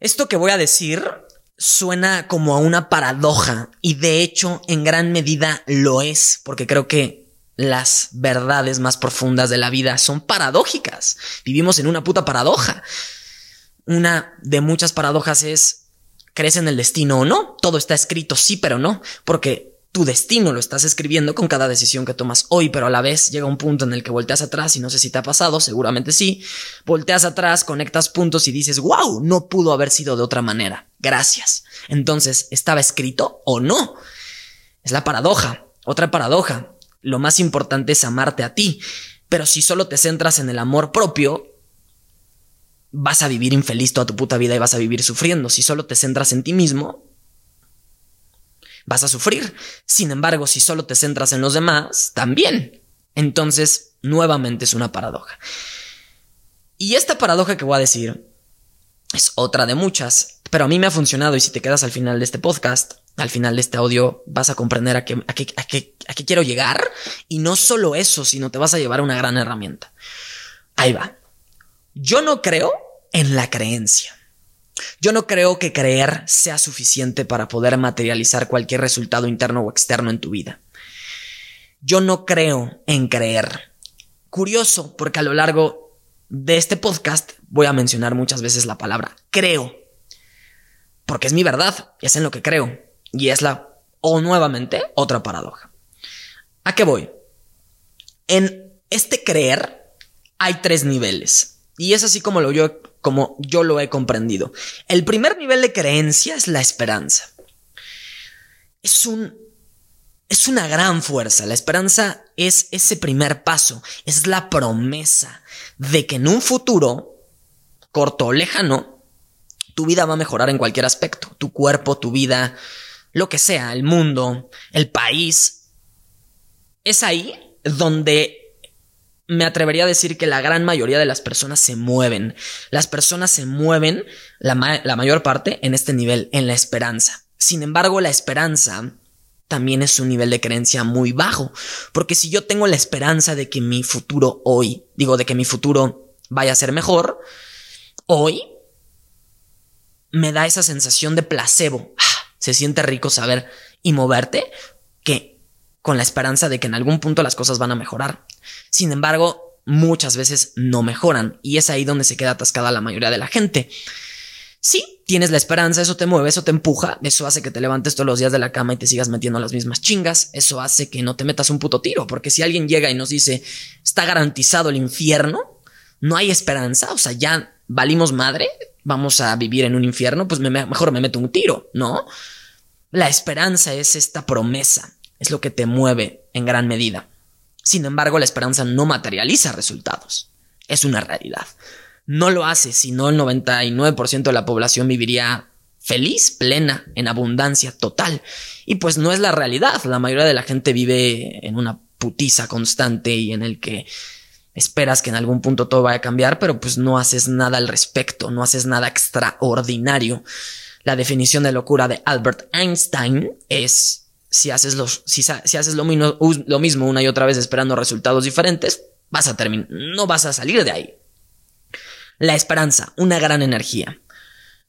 Esto que voy a decir suena como a una paradoja y de hecho en gran medida lo es, porque creo que las verdades más profundas de la vida son paradójicas. Vivimos en una puta paradoja. Una de muchas paradojas es, ¿crees en el destino o no? Todo está escrito sí, pero no, porque tu destino lo estás escribiendo con cada decisión que tomas hoy, pero a la vez llega un punto en el que volteas atrás y no sé si te ha pasado, seguramente sí, volteas atrás, conectas puntos y dices, wow, no pudo haber sido de otra manera, gracias. Entonces, ¿estaba escrito o no? Es la paradoja, otra paradoja. Lo más importante es amarte a ti, pero si solo te centras en el amor propio, vas a vivir infeliz toda tu puta vida y vas a vivir sufriendo. Si solo te centras en ti mismo, vas a sufrir. Sin embargo, si solo te centras en los demás, también. Entonces, nuevamente es una paradoja. Y esta paradoja que voy a decir es otra de muchas, pero a mí me ha funcionado y si te quedas al final de este podcast, al final de este audio, vas a comprender a qué, a qué, a qué, a qué quiero llegar. Y no solo eso, sino te vas a llevar una gran herramienta. Ahí va. Yo no creo en la creencia. Yo no creo que creer sea suficiente para poder materializar cualquier resultado interno o externo en tu vida. Yo no creo en creer. Curioso, porque a lo largo de este podcast voy a mencionar muchas veces la palabra creo. Porque es mi verdad, y es en lo que creo. Y es la, o nuevamente, otra paradoja. ¿A qué voy? En este creer hay tres niveles. Y es así como lo yo como yo lo he comprendido. El primer nivel de creencia es la esperanza. Es un es una gran fuerza. La esperanza es ese primer paso, es la promesa de que en un futuro corto o lejano tu vida va a mejorar en cualquier aspecto, tu cuerpo, tu vida, lo que sea, el mundo, el país. Es ahí donde me atrevería a decir que la gran mayoría de las personas se mueven. Las personas se mueven, la, mayor parte, en este nivel, en la esperanza. Sin embargo, la esperanza también es un nivel de creencia muy bajo, porque si yo tengo la esperanza de que mi futuro hoy, digo, de que mi futuro vaya a ser mejor, hoy me da esa sensación de placebo. Ah, se siente rico saber y moverte que con la esperanza de que en algún punto las cosas van a mejorar. Sin embargo, muchas veces no mejoran y es ahí donde se queda atascada la mayoría de la gente. Sí, tienes la esperanza, eso te mueve, eso te empuja, eso hace que te levantes todos los días de la cama y te sigas metiendo las mismas chingas, eso hace que no te metas un puto tiro, porque si alguien llega y nos dice, está garantizado el infierno, no hay esperanza, o sea, ya valimos madre, vamos a vivir en un infierno, pues mejor me meto un tiro, ¿no? La esperanza es esta promesa, es lo que te mueve en gran medida. Sin embargo, la esperanza no materializa resultados. Es una realidad. No lo hace, si no el 99% de la población viviría feliz, plena, en abundancia total. Y pues no es la realidad. La mayoría de la gente vive en una putiza constante y en el que esperas que en algún punto todo vaya a cambiar, pero pues no haces nada al respecto, no haces nada extraordinario. La definición de locura de Albert Einstein es si haces, los, si, haces lo, lo mismo una y otra vez esperando resultados diferentes, vas a no vas a salir de ahí. La esperanza, una gran energía.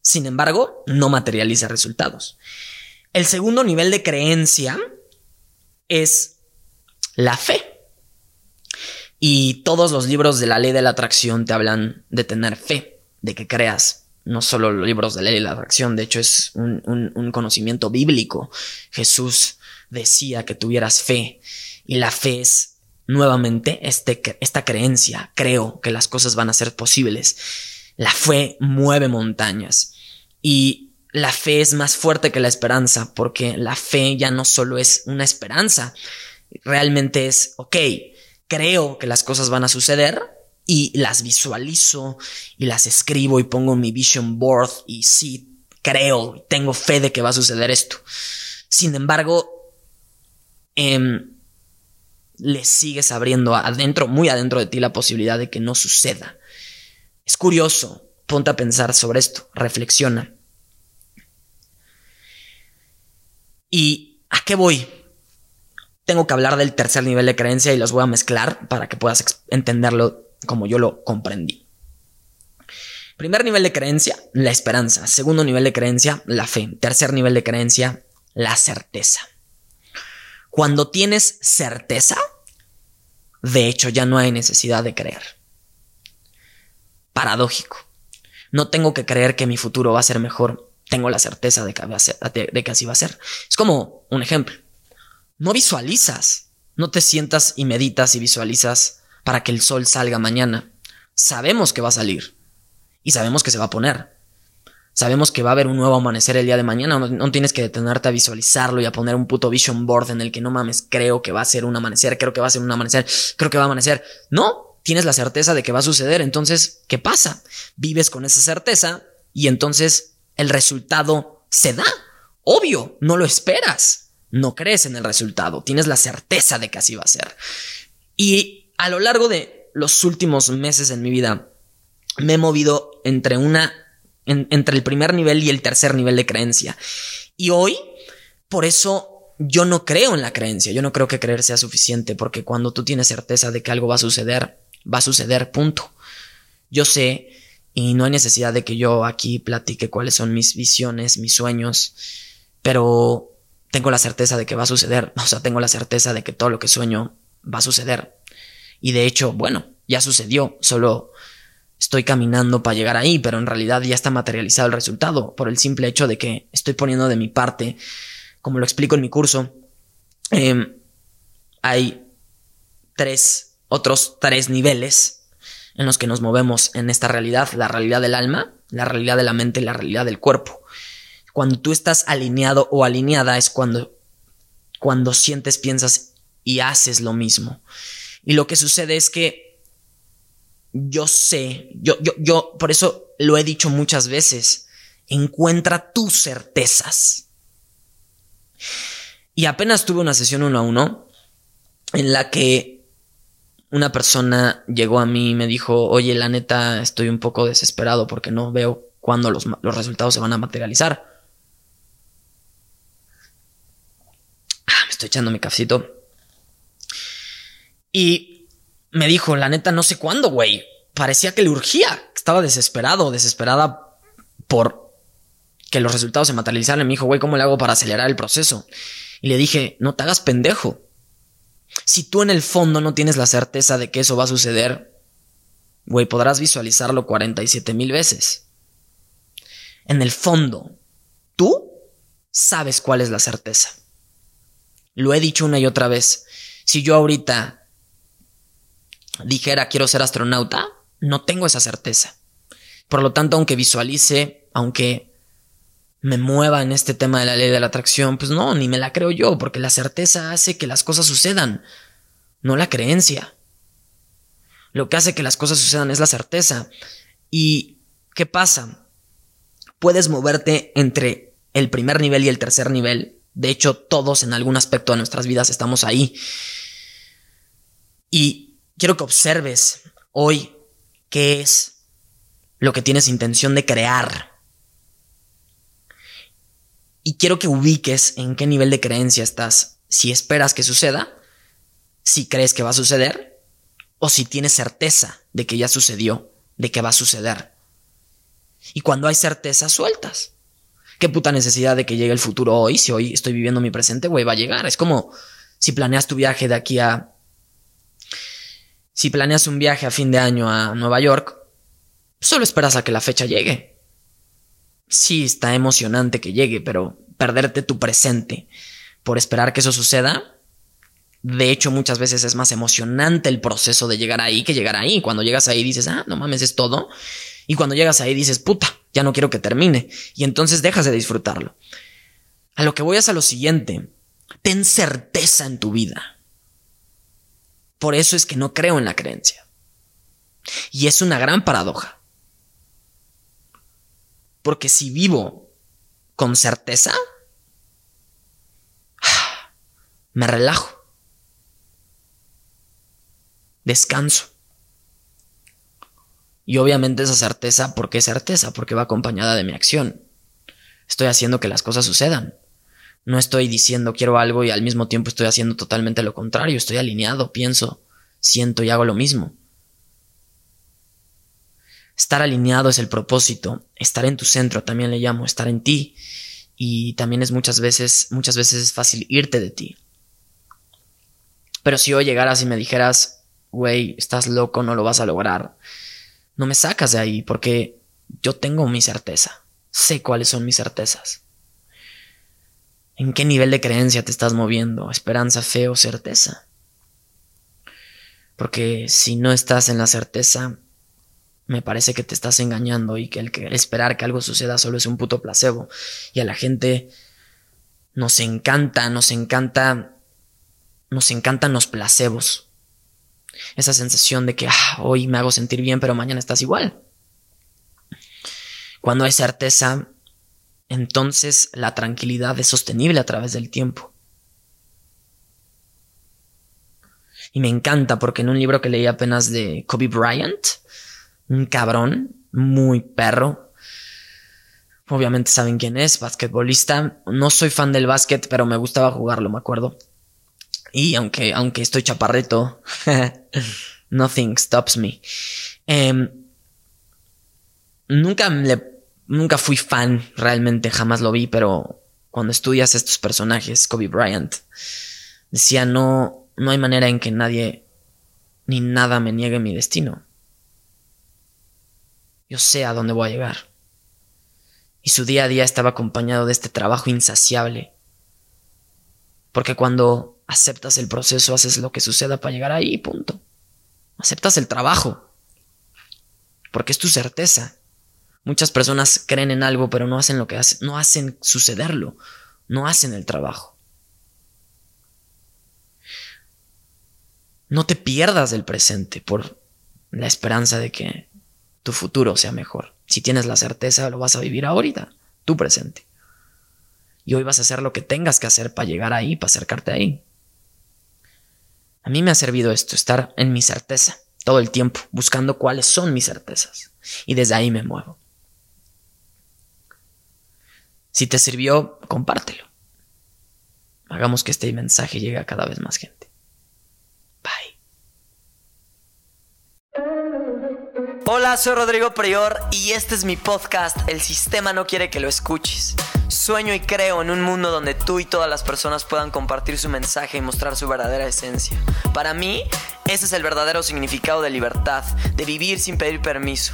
Sin embargo, no materializa resultados. El segundo nivel de creencia es la fe. Y todos los libros de la ley de la atracción te hablan de tener fe, de que creas no solo los libros de ley y la atracción, de hecho es un, conocimiento bíblico. Jesús decía que tuvieras fe y la fe es nuevamente este, esta creencia, creo que las cosas van a ser posibles. La fe mueve montañas y la fe es más fuerte que la esperanza porque la fe ya no solo es una esperanza, realmente es, ok, creo que las cosas van a suceder, y las visualizo y las escribo y pongo mi vision board y sí, creo, tengo fe de que va a suceder esto. Sin embargo, em, le sigues abriendo adentro, muy adentro de ti, la posibilidad de que no suceda. Es curioso, ponte a pensar sobre esto, reflexiona. ¿Y a qué voy? Tengo que hablar del tercer nivel de creencia y los voy a mezclar para que puedas entenderlo como yo lo comprendí. Primer nivel de creencia, la esperanza. Segundo nivel de creencia, la fe. Tercer nivel de creencia, la certeza. Cuando tienes certeza, de hecho ya no hay necesidad de creer. Paradójico. No tengo que creer que mi futuro va a ser mejor. Tengo la certeza de que, de que así va a ser. Es como un ejemplo. No visualizas. No te sientas y meditas y visualizas para que el sol salga mañana. Sabemos que va a salir. Y sabemos que se va a poner. Sabemos que va a haber un nuevo amanecer el día de mañana. No, tienes que detenerte a visualizarlo y a poner un puto vision board en el que no mames, creo que va a ser un amanecer, creo que va a ser un amanecer, creo que va a amanecer. No, tienes la certeza de que va a suceder. Entonces, ¿qué pasa? Vives con esa certeza y entonces el resultado se da. Obvio, no lo esperas. No crees en el resultado. Tienes la certeza de que así va a ser. Y a lo largo de los últimos meses en mi vida, me he movido entre una entre el primer nivel y el tercer nivel de creencia. Y hoy, por eso yo no creo en la creencia, yo no creo que creer sea suficiente, porque cuando tú tienes certeza de que algo va a suceder, va a suceder, punto. Yo sé, y no hay necesidad de que yo aquí platique cuáles son mis visiones, mis sueños, pero tengo la certeza de que va a suceder, o sea, tengo la certeza de que todo lo que sueño va a suceder. Y de hecho, bueno, ya sucedió, solo estoy caminando para llegar ahí, pero en realidad ya está materializado el resultado por el simple hecho de que estoy poniendo de mi parte, como lo explico en mi curso, em, hay tres, otros tres niveles en los que nos movemos en esta realidad, la realidad del alma, la realidad de la mente y la realidad del cuerpo. Cuando tú estás alineado o alineada es cuando, cuando sientes, piensas y haces lo mismo. Y lo que sucede es que yo sé, yo, yo, yo, por eso lo he dicho muchas veces, encuentra tus certezas. Y apenas tuve una sesión uno a uno en la que una persona llegó a mí y me dijo, oye, la neta, estoy un poco desesperado porque no veo cuándo los, los resultados se van a materializar. Ah, me estoy echando mi cafecito. Y me dijo, la neta, no sé cuándo, güey. Parecía que le urgía. Estaba desesperado, desesperada por que los resultados se materializaran. Me dijo, güey, ¿cómo le hago para acelerar el proceso? Y le dije, no te hagas pendejo. Si tú en el fondo no tienes la certeza de que eso va a suceder, güey, podrás visualizarlo 47 mil veces. En el fondo, tú sabes cuál es la certeza. Lo he dicho una y otra vez. Si yo ahorita dijera quiero ser astronauta, no tengo esa certeza. Por lo tanto, aunque visualice, aunque me mueva en este tema de la ley de la atracción, pues no, ni me la creo yo, porque la certeza hace que las cosas sucedan, no la creencia. Lo que hace que las cosas sucedan es la certeza. ¿Y qué pasa? Puedes moverte entre el primer nivel y el tercer nivel. De hecho, todos en algún aspecto de nuestras vidas estamos ahí. Y quiero que observes hoy qué es lo que tienes intención de crear. Y quiero que ubiques en qué nivel de creencia estás. Si esperas que suceda, si crees que va a suceder, o si tienes certeza de que ya sucedió, de que va a suceder. Y cuando hay certeza, sueltas. Qué puta necesidad de que llegue el futuro hoy, si hoy estoy viviendo mi presente, güey, va a llegar. Es como si planeas tu viaje de aquí a si planeas un viaje a fin de año a Nueva York, solo esperas a que la fecha llegue. Sí, está emocionante que llegue, pero perderte tu presente por esperar que eso suceda, de hecho muchas veces es más emocionante el proceso de llegar ahí que llegar ahí. Cuando llegas ahí dices, ah, no mames, es todo. Y cuando llegas ahí dices, puta, ya no quiero que termine. Y entonces dejas de disfrutarlo. A lo que voy es a lo siguiente. Ten certeza en tu vida. Por eso es que no creo en la creencia. Y es una gran paradoja. Porque si vivo con certeza, me relajo. Descanso. Y obviamente esa certeza, ¿por qué certeza? Porque va acompañada de mi acción. Estoy haciendo que las cosas sucedan. No estoy diciendo quiero algo y al mismo tiempo estoy haciendo totalmente lo contrario. Estoy alineado, pienso, siento y hago lo mismo. Estar alineado es el propósito. Estar en tu centro también le llamo, estar en ti. Y también es muchas veces, muchas veces es fácil irte de ti. Pero si hoy llegaras y me dijeras, güey, estás loco, no lo vas a lograr, no me sacas de ahí porque yo tengo mi certeza. Sé cuáles son mis certezas. ¿En qué nivel de creencia te estás moviendo? ¿Esperanza, fe o certeza? Porque si no estás en la certeza, me parece que te estás engañando y que el, esperar que algo suceda solo es un puto placebo. Y a la gente nos encanta, nos encanta, nos encantan los placebos. Esa sensación de que ah, hoy me hago sentir bien, pero mañana estás igual. Cuando hay certeza, entonces la tranquilidad es sostenible a través del tiempo. Y me encanta porque en un libro que leí apenas de Kobe Bryant, un cabrón, muy perro. Obviamente saben quién es, basquetbolista. No soy fan del básquet, pero me gustaba jugarlo, me acuerdo. Y aunque, aunque estoy chaparreto, nothing stops me. Em, nunca le, nunca fui fan, realmente jamás lo vi, pero cuando estudias estos personajes, Kobe Bryant, decía no, no hay manera en que nadie ni nada me niegue mi destino. Yo sé a dónde voy a llegar. Y su día a día estaba acompañado de este trabajo insaciable. Porque cuando aceptas el proceso, haces lo que suceda para llegar ahí, punto. Aceptas el trabajo. Porque es tu certeza. Muchas personas creen en algo, pero no hacen lo que hacen, no hacen sucederlo, no hacen el trabajo. No te pierdas del presente por la esperanza de que tu futuro sea mejor. Si tienes la certeza, lo vas a vivir ahorita, tu presente. Y hoy vas a hacer lo que tengas que hacer para llegar ahí, para acercarte ahí. A mí me ha servido esto, estar en mi certeza todo el tiempo, buscando cuáles son mis certezas. Y desde ahí me muevo. Si te sirvió, compártelo. Hagamos que este mensaje llegue a cada vez más gente. Hola, soy Rodrigo Prior y este es mi podcast El sistema no quiere que lo escuches. Sueño y creo en un mundo donde tú y todas las personas puedan compartir su mensaje y mostrar su verdadera esencia. Para mí, ese es el verdadero significado de libertad, de vivir sin pedir permiso.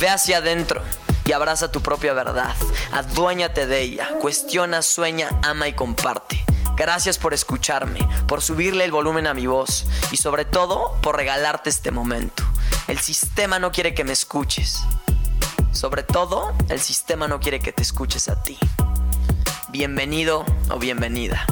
Ve hacia adentro y abraza tu propia verdad. Aduéñate de ella. Cuestiona, sueña, ama y comparte. Gracias por escucharme, por subirle el volumen a mi voz y sobre todo por regalarte este momento. El sistema no quiere que me escuches. Sobre todo, el sistema no quiere que te escuches a ti. Bienvenido o bienvenida.